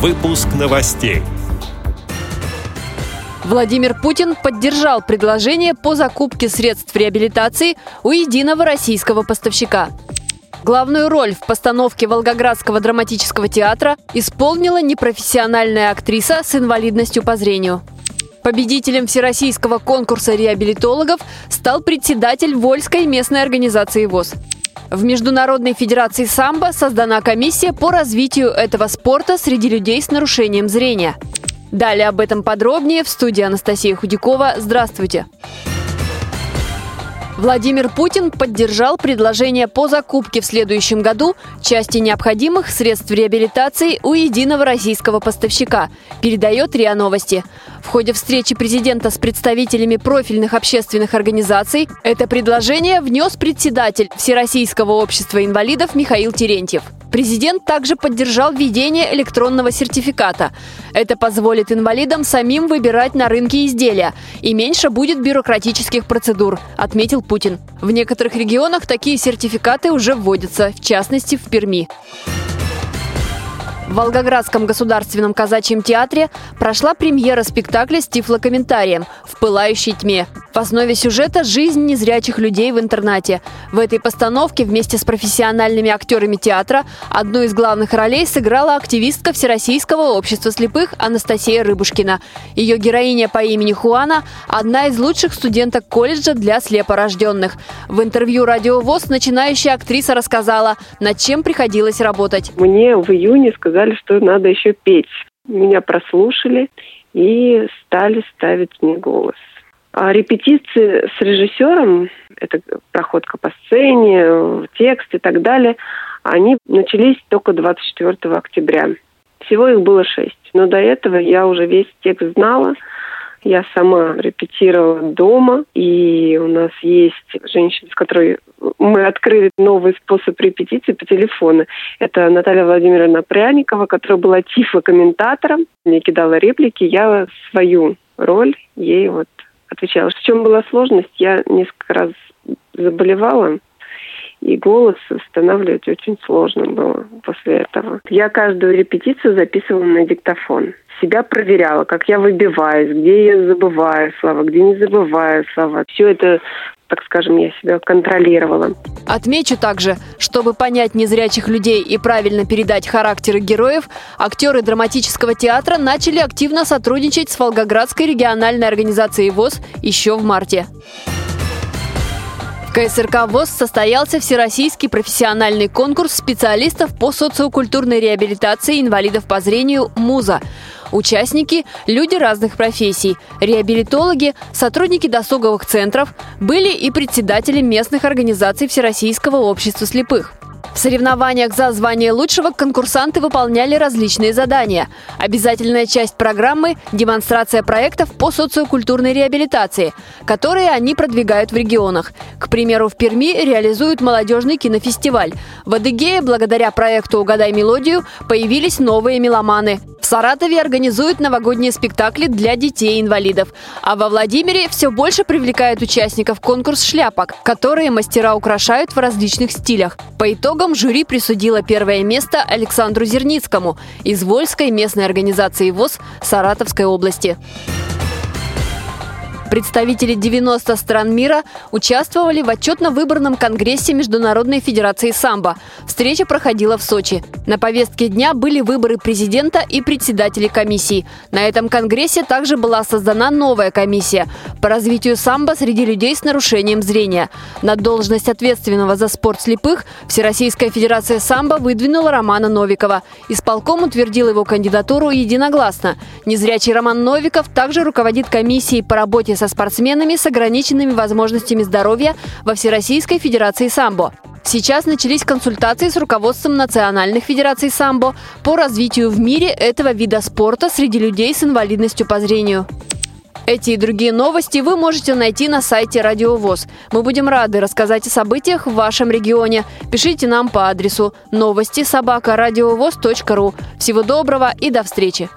Выпуск новостей. Владимир Путин поддержал предложение по закупке средств реабилитации у единого российского поставщика. Главную роль в постановке Волгоградского драматического театра исполнила непрофессиональная актриса с инвалидностью по зрению. Победителем всероссийского конкурса реабилитологов стал председатель Вольской местной организации ВОЗ. В Международной Федерации самбо создана комиссия по развитию этого спорта среди людей с нарушением зрения. Далее об этом подробнее в студии Анастасия Худякова. Здравствуйте! Владимир Путин поддержал предложение по закупке в следующем году части необходимых средств реабилитации у единого российского поставщика, передает РИА Новости. В ходе встречи президента с представителями профильных общественных организаций это предложение внес председатель Всероссийского общества инвалидов Михаил Терентьев. Президент также поддержал введение электронного сертификата. Это позволит инвалидам самим выбирать на рынке изделия и меньше будет бюрократических процедур, отметил Путин. В некоторых регионах такие сертификаты уже вводятся, в частности в Перми. В Волгоградском государственном казачьем театре прошла премьера спектакля с тифлокомментарием «В пылающей тьме». В основе сюжета – жизнь незрячих людей в интернате. В этой постановке вместе с профессиональными актерами театра одну из главных ролей сыграла активистка Всероссийского общества слепых Анастасия Рыбушкина. Ее героиня по имени Хуана – одна из лучших студенток колледжа для слепорожденных. В интервью «Радио ВОЗ» начинающая актриса рассказала, над чем приходилось работать. Мне в июне сказали, что надо еще петь. Меня прослушали и стали ставить мне голос. А репетиции с режиссером, это проходка по сцене, текст и так далее, они начались только 24 октября. Всего их было шесть. Но до этого я уже весь текст знала. Я сама репетировала дома, и у нас есть женщина, с которой мы открыли новый способ репетиции по телефону. Это Наталья Владимировна Пряникова, которая была тифло-комментатором. Мне кидала реплики, я свою роль ей вот отвечала. В чем была сложность? Я несколько раз заболевала, и голос восстанавливать очень сложно было после этого. Я каждую репетицию записывала на диктофон. Себя проверяла, как я выбиваюсь, где я забываю слова, где не забываю слова. Все это так скажем, я себя контролировала. Отмечу также, чтобы понять незрячих людей и правильно передать характеры героев, актеры драматического театра начали активно сотрудничать с Волгоградской региональной организацией ВОЗ еще в марте. В КСРК ВОЗ состоялся всероссийский профессиональный конкурс специалистов по социокультурной реабилитации инвалидов по зрению «МУЗа». Участники – люди разных профессий. Реабилитологи, сотрудники досуговых центров, были и председатели местных организаций Всероссийского общества слепых. В соревнованиях за звание лучшего конкурсанты выполняли различные задания. Обязательная часть программы – демонстрация проектов по социокультурной реабилитации, которые они продвигают в регионах. К примеру, в Перми реализуют молодежный кинофестиваль. В Адыгее, благодаря проекту «Угадай мелодию», появились новые меломаны. Саратове организуют новогодние спектакли для детей-инвалидов. А во Владимире все больше привлекает участников конкурс шляпок, которые мастера украшают в различных стилях. По итогам жюри присудило первое место Александру Зерницкому из Вольской местной организации ВОЗ Саратовской области. Представители 90 стран мира участвовали в отчетно-выборном конгрессе Международной Федерации самбо. Встреча проходила в Сочи. На повестке дня были выборы президента и председателей комиссий. На этом конгрессе также была создана новая комиссия по развитию самбо среди людей с нарушением зрения. На должность ответственного за спорт слепых Всероссийская Федерация самбо выдвинула Романа Новикова. Исполком утвердил его кандидатуру единогласно. Незрячий Роман Новиков также руководит комиссией по работе со спортсменами с ограниченными возможностями здоровья во Всероссийской Федерации самбо. Сейчас начались консультации с руководством национальных федераций самбо по развитию в мире этого вида спорта среди людей с инвалидностью по зрению. Эти и другие новости вы можете найти на сайте Радио ВОЗ. Мы будем рады рассказать о событиях в вашем регионе. Пишите нам по адресу новости собака ру. Всего доброго и до встречи!